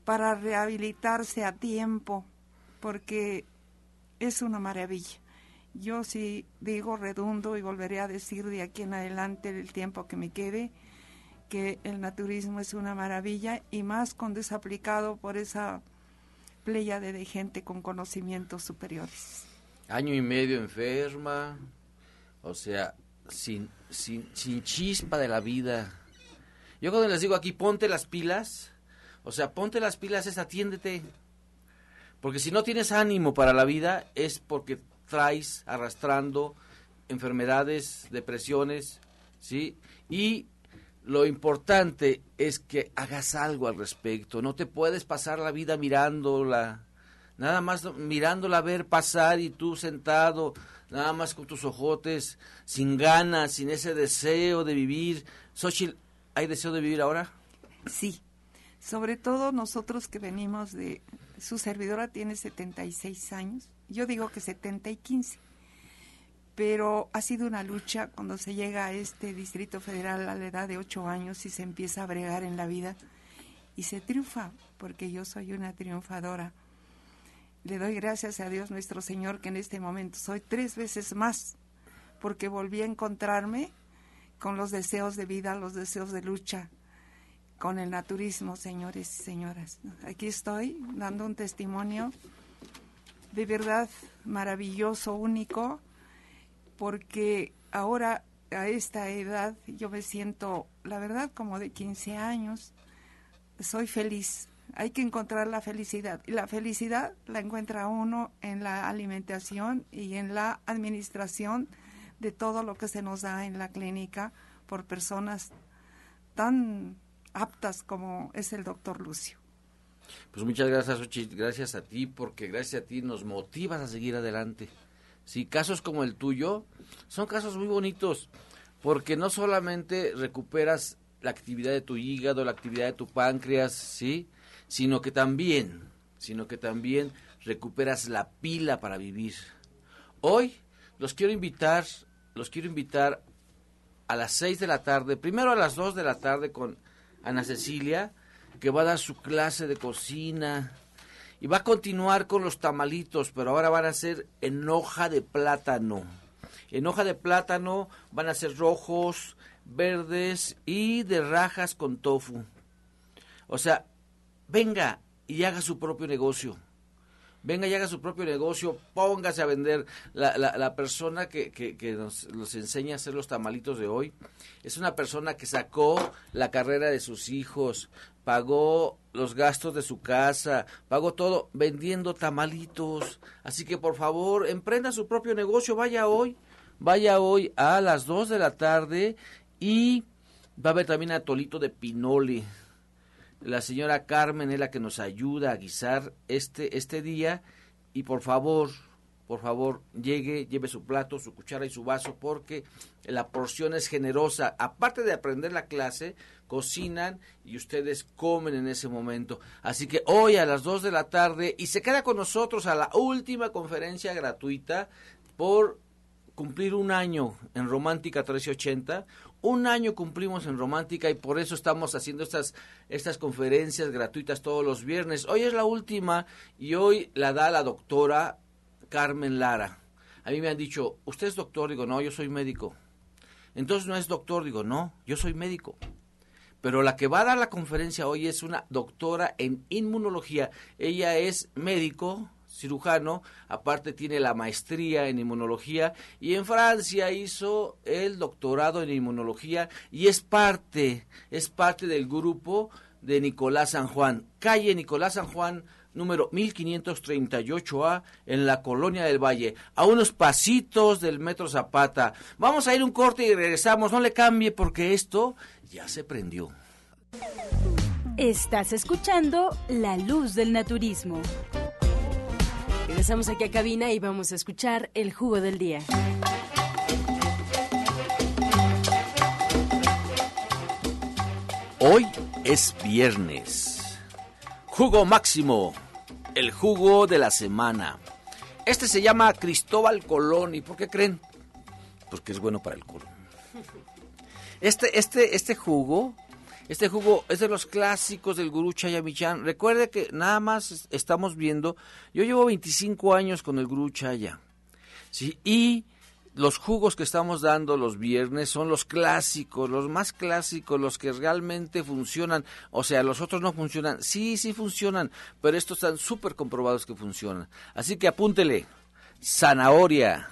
para rehabilitarse a tiempo, porque es una maravilla. Yo sí digo redundo y volveré a decir de aquí en adelante el tiempo que me quede que el naturismo es una maravilla y más cuando es aplicado por esa playa de gente con conocimientos superiores. Año y medio enferma, o sea, sin, sin, sin chispa de la vida. Yo cuando les digo aquí, ponte las pilas, o sea, ponte las pilas, es atiéndete. Porque si no tienes ánimo para la vida es porque traes arrastrando enfermedades, depresiones, ¿sí? Y lo importante es que hagas algo al respecto. No te puedes pasar la vida mirándola, nada más mirándola ver pasar y tú sentado, nada más con tus ojotes, sin ganas, sin ese deseo de vivir. Xochitl, ¿hay deseo de vivir ahora? Sí, sobre todo nosotros que venimos de... Su servidora tiene 76 años, yo digo que 70 y 15 pero ha sido una lucha cuando se llega a este Distrito Federal a la edad de ocho años y se empieza a bregar en la vida y se triunfa, porque yo soy una triunfadora. Le doy gracias a Dios nuestro Señor que en este momento soy tres veces más, porque volví a encontrarme con los deseos de vida, los deseos de lucha, con el naturismo, señores y señoras. Aquí estoy dando un testimonio de verdad maravilloso, único, porque ahora a esta edad yo me siento, la verdad, como de 15 años, soy feliz. Hay que encontrar la felicidad. Y la felicidad la encuentra uno en la alimentación y en la administración de todo lo que se nos da en la clínica por personas tan aptas como es el doctor Lucio. Pues muchas gracias, Ochi, gracias a ti, porque gracias a ti nos motivas a seguir adelante. Sí, casos como el tuyo son casos muy bonitos porque no solamente recuperas la actividad de tu hígado, la actividad de tu páncreas, ¿sí? Sino que también, sino que también recuperas la pila para vivir. Hoy los quiero invitar, los quiero invitar a las 6 de la tarde, primero a las 2 de la tarde con Ana Cecilia, que va a dar su clase de cocina, y va a continuar con los tamalitos, pero ahora van a ser en hoja de plátano. En hoja de plátano van a ser rojos, verdes y de rajas con tofu. O sea, venga y haga su propio negocio. Venga y haga su propio negocio, póngase a vender. La, la, persona que, que, nos, nos, enseña a hacer los tamalitos de hoy es una persona que sacó la carrera de sus hijos, pagó los gastos de su casa, pagó todo vendiendo tamalitos. Así que por favor, emprenda su propio negocio, vaya hoy, vaya hoy a las 2 de la tarde y va a haber también atolito de pinole. La señora Carmen es la que nos ayuda a guisar este, este día y por favor, por favor, llegue, lleve su plato, su cuchara y su vaso porque la porción es generosa. Aparte de aprender la clase, cocinan y ustedes comen en ese momento. Así que hoy a las 2 de la tarde y se queda con nosotros a la última conferencia gratuita por cumplir un año en Romántica 1380. Un año cumplimos en Romántica y por eso estamos haciendo estas, estas conferencias gratuitas todos los viernes. Hoy es la última y hoy la da la doctora Carmen Lara. A mí me han dicho, ¿usted es doctor? Digo, no, yo soy médico. Entonces no es doctor, digo, no, yo soy médico. Pero la que va a dar la conferencia hoy es una doctora en inmunología. Ella es médico, cirujano, aparte tiene la maestría en inmunología y en Francia hizo el doctorado en inmunología y es parte, es parte del grupo de Nicolás San Juan. Calle Nicolás San Juan número 1538A en la Colonia del Valle, a unos pasitos del Metro Zapata. Vamos a ir un corte y regresamos, no le cambie porque esto ya se prendió. Estás escuchando La Luz del Naturismo. Regresamos aquí a cabina y vamos a escuchar el jugo del día. Hoy es viernes Jugo máximo, el jugo de la semana. Este se llama Cristóbal Colón. ¿Y por qué creen? Porque es bueno para el colon. Este, este, este jugo, este jugo es de los clásicos del gurú Chaya Recuerde que nada más estamos viendo, yo llevo 25 años con el gurú Chaya. ¿sí? Y los jugos que estamos dando los viernes son los clásicos, los más clásicos, los que realmente funcionan. O sea, los otros no funcionan. Sí, sí funcionan, pero estos están súper comprobados que funcionan. Así que apúntele. Zanahoria.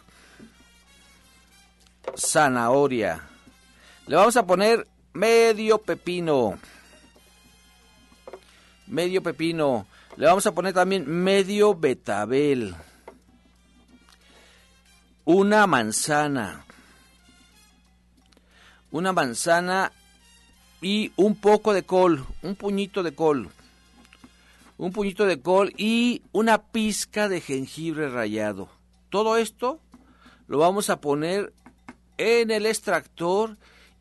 Zanahoria. Le vamos a poner medio pepino. Medio pepino. Le vamos a poner también medio betabel una manzana, una manzana y un poco de col, un puñito de col. Un puñito de col y una pizca de jengibre rallado. Todo esto lo vamos a poner en el extractor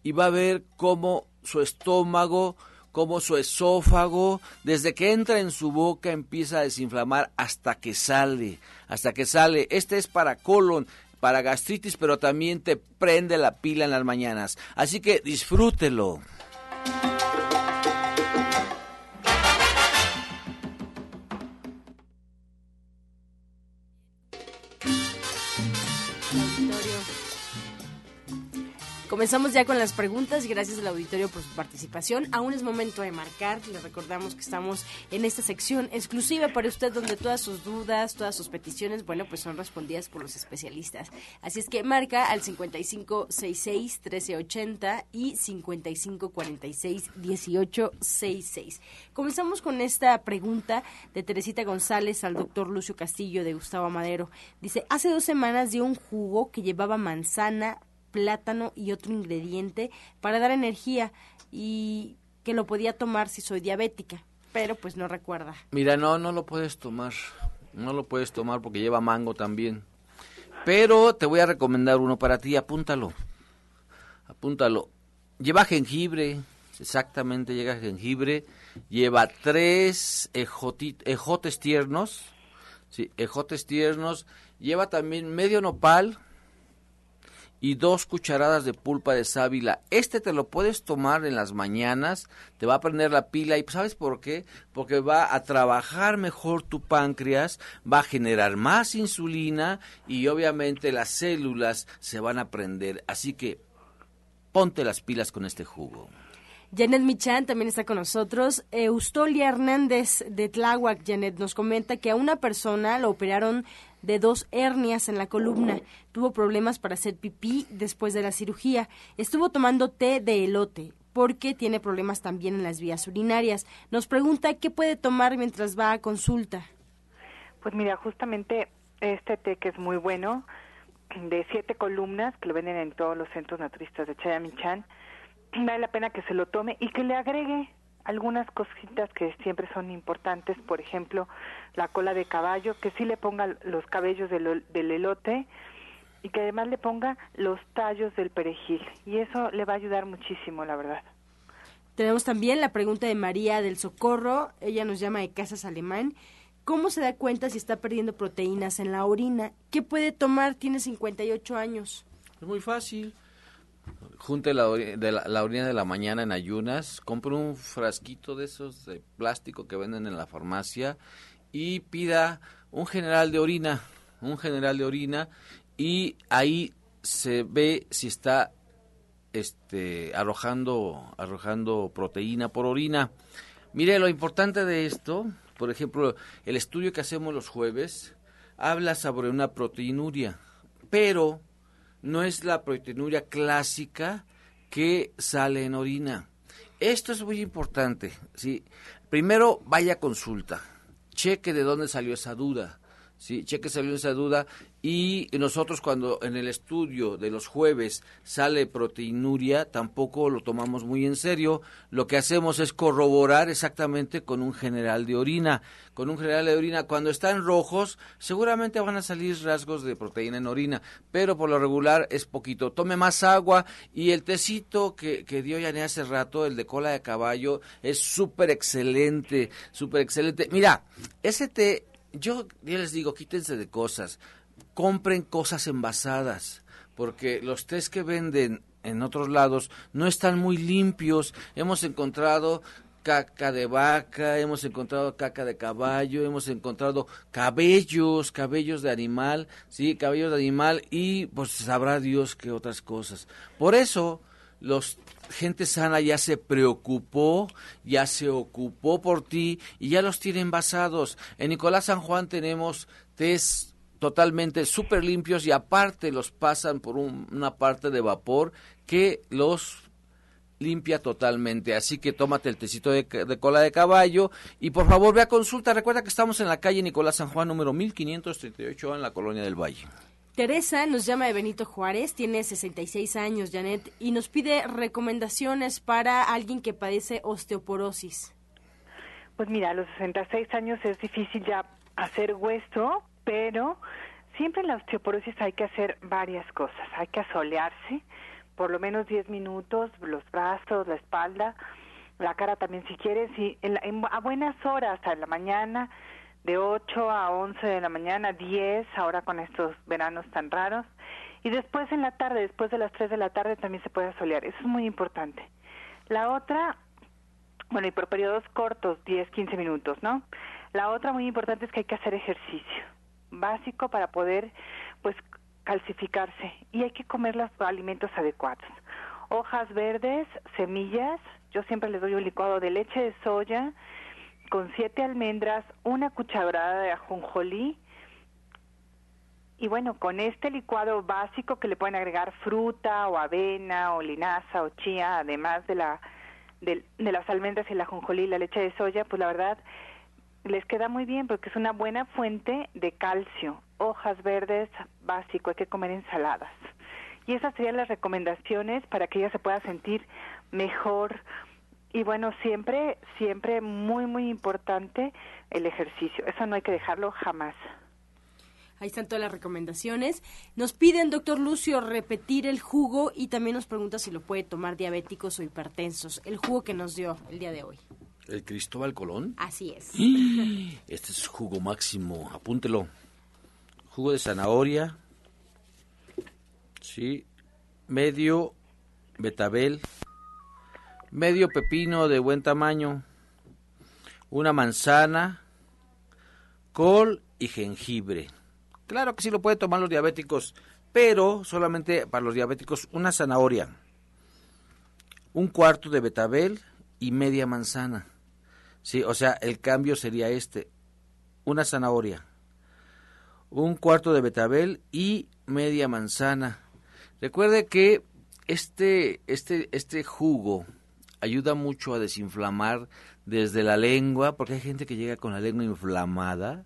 y va a ver cómo su estómago, cómo su esófago, desde que entra en su boca empieza a desinflamar hasta que sale, hasta que sale. Este es para colon, para gastritis, pero también te prende la pila en las mañanas. Así que disfrútelo. Comenzamos ya con las preguntas. Gracias al auditorio por su participación. Aún es momento de marcar. Le recordamos que estamos en esta sección exclusiva para usted donde todas sus dudas, todas sus peticiones, bueno, pues son respondidas por los especialistas. Así es que marca al 5566-1380 y 5546-1866. Comenzamos con esta pregunta de Teresita González al doctor Lucio Castillo de Gustavo Madero. Dice, hace dos semanas dio un jugo que llevaba manzana, plátano y otro ingrediente para dar energía y que lo podía tomar si soy diabética, pero pues no recuerda. Mira, no, no lo puedes tomar, no lo puedes tomar porque lleva mango también. Pero te voy a recomendar uno para ti, apúntalo, apúntalo. Lleva jengibre, exactamente lleva jengibre, lleva tres ejotes tiernos, sí, ejotes tiernos, lleva también medio nopal, y dos cucharadas de pulpa de sábila. Este te lo puedes tomar en las mañanas, te va a prender la pila y ¿sabes por qué? Porque va a trabajar mejor tu páncreas, va a generar más insulina y obviamente las células se van a prender. Así que ponte las pilas con este jugo. Janet Michan también está con nosotros. Eustolia Hernández de Tláhuac, Janet, nos comenta que a una persona lo operaron de dos hernias en la columna. Tuvo problemas para hacer pipí después de la cirugía. Estuvo tomando té de elote porque tiene problemas también en las vías urinarias. Nos pregunta qué puede tomar mientras va a consulta. Pues mira, justamente este té que es muy bueno, de siete columnas, que lo venden en todos los centros naturistas de Chayamichán, vale la pena que se lo tome y que le agregue algunas cositas que siempre son importantes, por ejemplo, la cola de caballo, que sí le ponga los cabellos del, del elote y que además le ponga los tallos del perejil. Y eso le va a ayudar muchísimo, la verdad. Tenemos también la pregunta de María del Socorro, ella nos llama de Casas Alemán. ¿Cómo se da cuenta si está perdiendo proteínas en la orina? ¿Qué puede tomar? Tiene 58 años. Es muy fácil junte la, de la, orina de la mañana en ayunas, compre un frasquito de esos de plástico que venden en la farmacia y pida un general de orina, un general de orina y ahí se ve si está este arrojando arrojando proteína por orina. Mire, lo importante de esto, por ejemplo, el estudio que hacemos los jueves habla sobre una proteinuria, pero no es la proteinuria clásica que sale en orina. Esto es muy importante. ¿sí? Primero, vaya a consulta. Cheque de dónde salió esa duda. ¿Sí? Cheque salió esa duda y nosotros cuando en el estudio de los jueves sale proteinuria, tampoco lo tomamos muy en serio. Lo que hacemos es corroborar exactamente con un general de orina. Con un general de orina, cuando están rojos, seguramente van a salir rasgos de proteína en orina, pero por lo regular es poquito. Tome más agua y el tecito que, que dio ya hace rato, el de cola de caballo, es súper excelente, súper excelente. Mira, ese té yo, ya les digo, quítense de cosas compren cosas envasadas, porque los tés que venden en otros lados no están muy limpios. Hemos encontrado caca de vaca, hemos encontrado caca de caballo, hemos encontrado cabellos, cabellos de animal, sí, cabellos de animal y pues sabrá Dios que otras cosas. Por eso los gente sana ya se preocupó, ya se ocupó por ti y ya los tiene envasados. En Nicolás San Juan tenemos tés totalmente súper limpios y aparte los pasan por una parte de vapor que los limpia totalmente. Así que tómate el tecito de, cola de caballo y por favor ve a consulta. Recuerda que estamos en la calle Nicolás San Juan número 1538 en la Colonia del Valle. Teresa nos llama de Benito Juárez, tiene 66 años, Janet, y nos pide recomendaciones para alguien que padece osteoporosis. Pues mira, a los 66 años es difícil ya hacer hueso, pero siempre en la osteoporosis hay que hacer varias cosas. Hay que asolearse por lo menos 10 minutos, los brazos, la espalda, la cara también si quieres, y a buenas horas, en la mañana, de 8 a 11 de la mañana, 10, ahora con estos veranos tan raros. Y después en la tarde, después de las 3 de la tarde, también se puede asolear. Eso es muy importante. La otra, bueno, y por periodos cortos, 10, 15 minutos, ¿no? La otra muy importante es que hay que hacer ejercicio básico para poder, pues, calcificarse. Y hay que comer los alimentos adecuados. Hojas verdes, semillas. Yo siempre les doy un licuado de leche de soya, con siete almendras, una cucharada de ajonjolí. Y bueno, con este licuado básico que le pueden agregar fruta o avena o linaza o chía, además de la de, las almendras y el ajonjolí y la leche de soya, pues la verdad les queda muy bien porque es una buena fuente de calcio. Hojas verdes, básico, hay que comer ensaladas. Y esas serían las recomendaciones para que ella se pueda sentir mejor, y bueno, siempre, siempre muy, muy importante el ejercicio. Eso no hay que dejarlo jamás. Ahí están todas las recomendaciones. Nos piden, doctor Lucio, repetir el jugo y también nos pregunta si lo puede tomar diabéticos o hipertensos. El jugo que nos dio el día de hoy. ¿El Cristóbal Colón? Así es. Este es jugo máximo, apúntelo. Jugo de zanahoria. Sí. Medio betabel medio pepino de buen tamaño, una manzana, col y jengibre. Claro que sí lo pueden tomar los diabéticos, pero solamente para los diabéticos una zanahoria, un cuarto de betabel y media manzana. Sí, o sea, el cambio sería este, una zanahoria, un cuarto de betabel y media manzana. Recuerde que este, este, este jugo ayuda mucho a desinflamar desde la lengua, porque hay gente que llega con la lengua inflamada,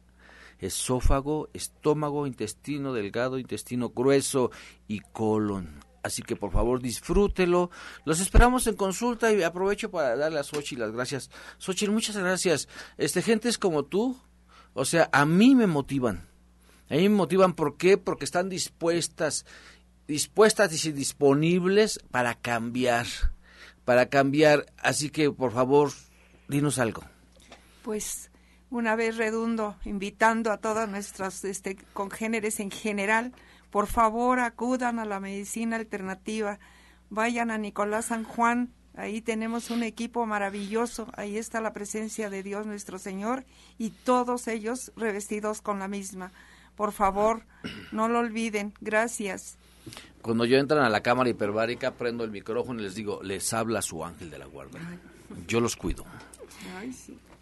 esófago, estómago, intestino delgado, intestino grueso y colon. Así que por favor disfrútelo. Los esperamos en consulta y aprovecho para darle a Sochi las gracias. Sochi, muchas gracias. Este, gentes como tú, o sea, a mí me motivan. A mí me motivan, ¿por qué? Porque están dispuestas, dispuestas y disponibles para cambiar para cambiar. Así que, por favor, dinos algo. Pues una vez redundo, invitando a todas nuestras este, congéneres en general, por favor acudan a la medicina alternativa, vayan a Nicolás San Juan, ahí tenemos un equipo maravilloso, ahí está la presencia de Dios nuestro Señor y todos ellos revestidos con la misma. Por favor, no lo olviden. Gracias. Cuando yo entran a la cámara hiperbárica, prendo el micrófono y les digo, les habla su ángel de la guarda. Yo los cuido.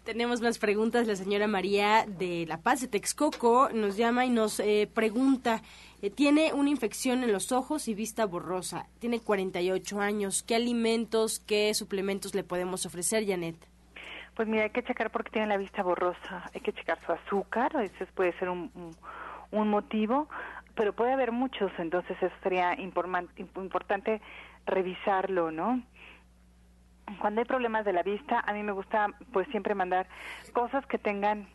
Tenemos más preguntas. La señora María de La Paz de Texcoco nos llama y nos eh, pregunta, eh, tiene una infección en los ojos y vista borrosa. Tiene 48 años. ¿Qué alimentos, qué suplementos le podemos ofrecer, Janet? Pues mira, hay que checar porque tiene la vista borrosa. Hay que checar su azúcar, ese puede ser un, un motivo pero puede haber muchos, entonces eso sería importante revisarlo, ¿no? Cuando hay problemas de la vista, a mí me gusta pues siempre mandar cosas que tengan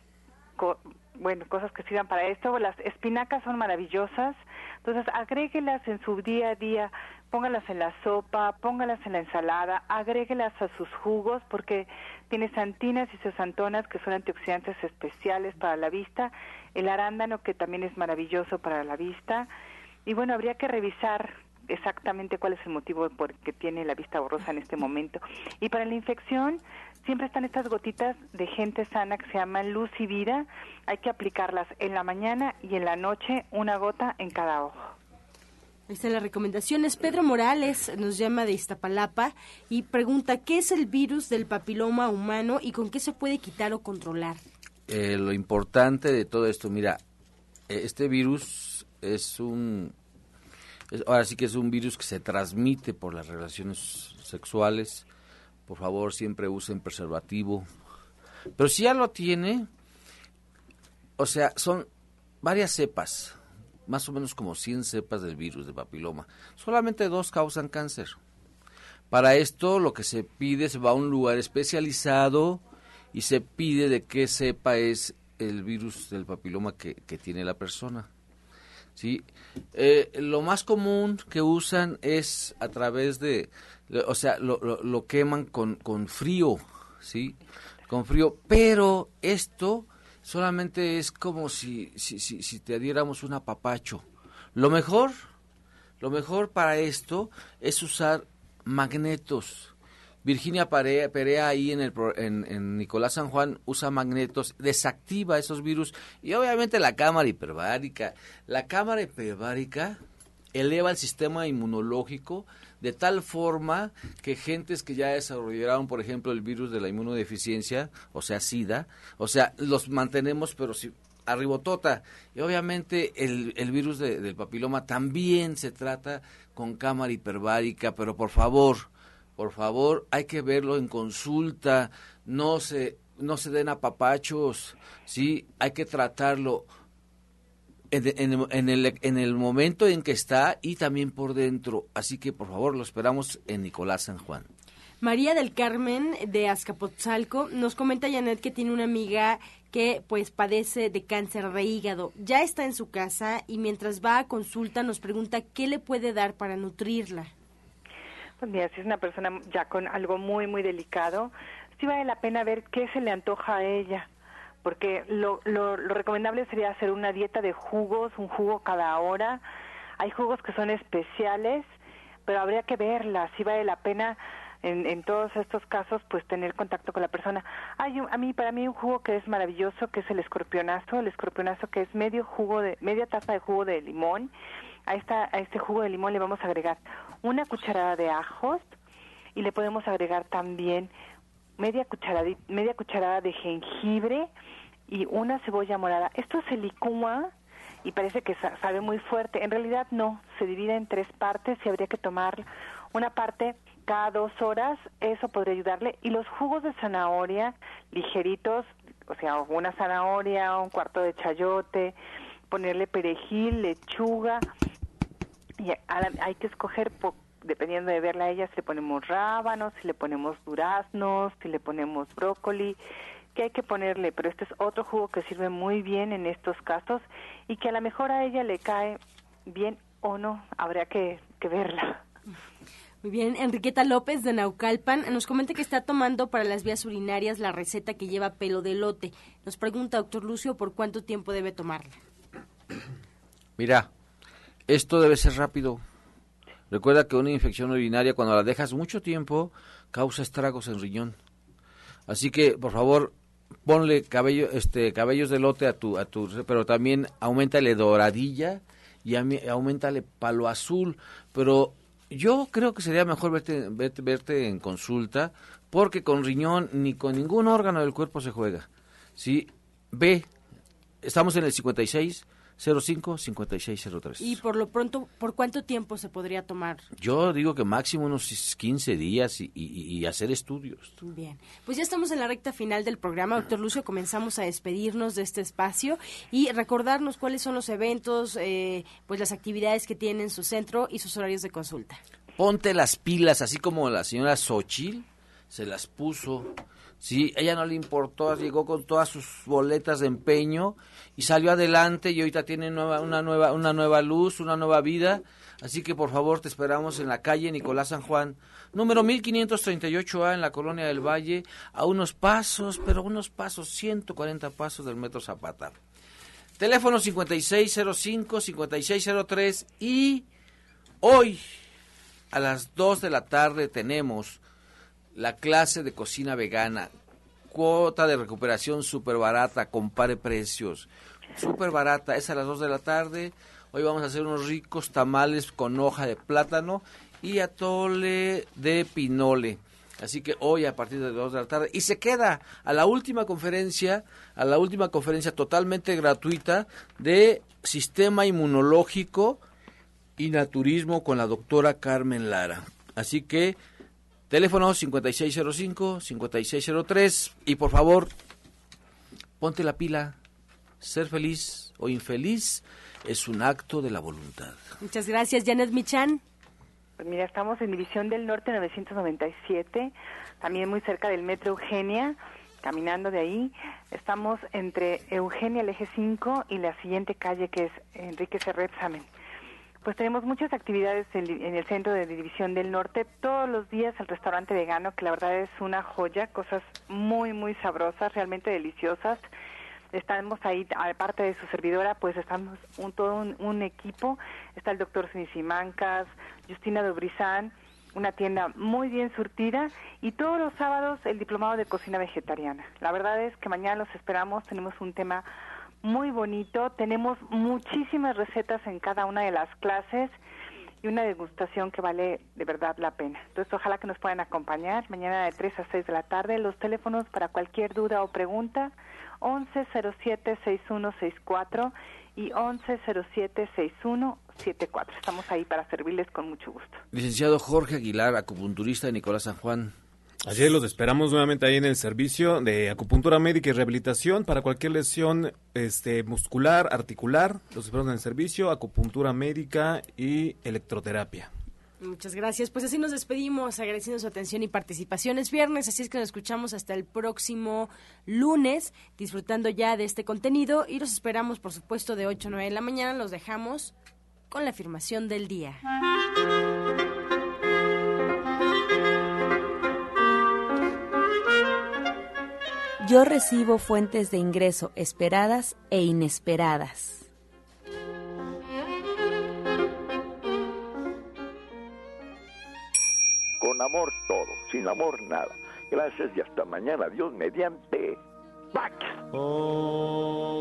bueno, cosas que sirvan para esto. Las espinacas son maravillosas, entonces agréguelas en su día a día, póngalas en la sopa, póngalas en la ensalada, agréguelas a sus jugos porque tiene santinas y cesantonas que son antioxidantes especiales para la vista. El arándano que también es maravilloso para la vista. Y bueno, habría que revisar exactamente cuál es el motivo por que tiene la vista borrosa en este momento. Y para la infección siempre están estas gotitas de gente sana que se llaman luz y vida. Hay que aplicarlas en la mañana y en la noche, una gota en cada ojo. Esta es la recomendación. Es Pedro Morales, nos llama de Iztapalapa y pregunta, ¿qué es el virus del papiloma humano y con qué se puede quitar o controlar? Eh, lo importante de todo esto, mira, este virus es un, ahora sí que es un virus que se transmite por las relaciones sexuales. Por favor, siempre usen preservativo. Pero si ya lo tiene, o sea, son varias cepas. más o menos como 100 cepas del virus de papiloma. Solamente dos causan cáncer. Para esto lo que se pide se va a un lugar especializado y se pide de qué cepa es el virus del papiloma que, tiene la persona. ¿Sí? Eh, lo más común que usan es a través de, o sea, lo, lo, queman con, con frío, ¿sí? Con frío, pero esto solamente es como si, si, si, te diéramos un apapacho. Lo mejor, lo mejor para esto es usar magnetos. Virginia Perea, ahí en, el, en, Nicolás San Juan usa magnetos, desactiva esos virus y obviamente la cámara hiperbárica. La cámara hiperbárica eleva el sistema inmunológico de tal forma que gentes que ya desarrollaron, por ejemplo, el virus de la inmunodeficiencia, o sea, SIDA, o sea, los mantenemos, pero si arribotota. Y obviamente el, el virus del papiloma también se trata con cámara hiperbárica, pero por favor, por favor, hay que verlo en consulta, no se, no se den apapachos, ¿sí? Hay que tratarlo en, en, el, en el momento en que está y también por dentro. Así que, por favor, lo esperamos en Nicolás San Juan. María del Carmen de Azcapotzalco nos comenta Janet que tiene una amiga que pues padece de cáncer de hígado. Ya está en su casa y mientras va a consulta nos pregunta qué le puede dar para nutrirla. Pues mira, si es una persona ya con algo muy, muy delicado, sí vale la pena ver qué se le antoja a ella, porque lo, lo, recomendable sería hacer una dieta de jugos, un jugo cada hora. Hay jugos que son especiales, pero habría que verla, sí vale la pena en, en, todos estos casos, pues tener contacto con la persona. Hay a mí, para mí un jugo que es maravilloso, que es el escorpionazo, el escorpionazo que es medio jugo de, media taza de jugo de limón. A, esta, a este jugo de limón le vamos a agregar una cucharada de ajos y le podemos agregar también media cucharada, media cucharada de jengibre y una cebolla morada. Esto se licúa y parece que sabe muy fuerte. En realidad no, se divide en tres partes y habría que tomar una parte cada dos horas. Eso podría ayudarle. Y los jugos de zanahoria ligeritos, o sea, una zanahoria, un cuarto de chayote, ponerle perejil, lechuga, y hay que escoger, dependiendo de verla a ella, si le ponemos rábanos, si le ponemos duraznos, si le ponemos brócoli, que hay que ponerle, pero este es otro jugo que sirve muy bien en estos casos y que a lo mejor a ella le cae bien o no, habría que, que verla. Muy bien, Enriqueta López de Naucalpan nos comenta que está tomando para las vías urinarias la receta que lleva pelo de lote. Nos pregunta, doctor Lucio, por cuánto tiempo debe tomarla. Mira, esto debe ser rápido. Recuerda que una infección urinaria cuando la dejas mucho tiempo causa estragos en riñón. Así que, por favor, ponle cabello, este, cabellos de lote a tu, a tu, pero también aumentale doradilla y aumentale palo azul. Pero yo creo que sería mejor verte, verte, verte en consulta, porque con riñón ni con ningún órgano del cuerpo se juega. ¿Sí? Ve, estamos en el 56 05-5603. ¿Y por lo pronto, por cuánto tiempo se podría tomar? Yo digo que máximo unos 15 días y, hacer estudios. Bien, pues ya estamos en la recta final del programa, doctor Lucio, comenzamos a despedirnos de este espacio y recordarnos cuáles son los eventos, eh, pues las actividades que tiene en su centro y sus horarios de consulta. Ponte las pilas, así como la señora Xochil se las puso. Sí, ella no le importó, llegó con todas sus boletas de empeño y salió adelante y ahorita tiene nueva, una, nueva, una nueva luz, una nueva vida. Así que por favor te esperamos en la calle Nicolás San Juan, número 1538A en la Colonia del Valle, a unos pasos, pero unos pasos, 140 pasos del Metro Zapata. Teléfono 5605-5603 y hoy a las 2 de la tarde tenemos la clase de cocina vegana cuota de recuperación súper barata, compare precios. Súper barata, es a las 2 de la tarde. Hoy vamos a hacer unos ricos tamales con hoja de plátano y atole de pinole. Así que hoy a partir de las 2 de la tarde. Y se queda a la última conferencia, a la última conferencia totalmente gratuita de sistema inmunológico y naturismo con la doctora Carmen Lara. Así que Teléfono 5605-5603 y por favor, ponte la pila, ser feliz o infeliz es un acto de la voluntad. Muchas gracias, Janet Michan. Pues mira, estamos en División del Norte 997, también muy cerca del Metro Eugenia, caminando de ahí. Estamos entre Eugenia, el eje 5, y la siguiente calle que es Enrique Cerrepsamen. Pues tenemos muchas actividades en, el centro de División del Norte. Todos los días el restaurante vegano, que la verdad es una joya, cosas muy, muy sabrosas, realmente deliciosas estamos ahí, aparte de su servidora, pues estamos un, todo un, equipo. Está el doctor Sinisimancas, Justina Dobrizán, una tienda muy bien surtida y todos los sábados el diplomado de cocina vegetariana. La verdad es que mañana los esperamos, tenemos un tema muy bonito, tenemos muchísimas recetas en cada una de las clases y una degustación que vale de verdad la pena. Entonces, ojalá que nos puedan acompañar mañana de 3 a 6 de la tarde. Los teléfonos para cualquier duda o pregunta 1107-6164 y 1107-6174. Estamos ahí para servirles con mucho gusto. Licenciado Jorge Aguilar, acupunturista de Nicolás San Juan. Así los esperamos nuevamente ahí en el servicio de acupuntura médica y rehabilitación para cualquier lesión este, muscular, articular. Los esperamos en el servicio, acupuntura médica y electroterapia. Muchas gracias. Pues así nos despedimos, agradeciendo su atención y participación. Es viernes, así es que nos escuchamos hasta el próximo lunes, disfrutando ya de este contenido y los esperamos, por supuesto, de 8 a 9 de la mañana. Los dejamos con la afirmación del día. Yo recibo fuentes de ingreso esperadas e inesperadas. Con amor todo, sin amor nada. Gracias y hasta mañana. Dios mediante. Pax. Oh.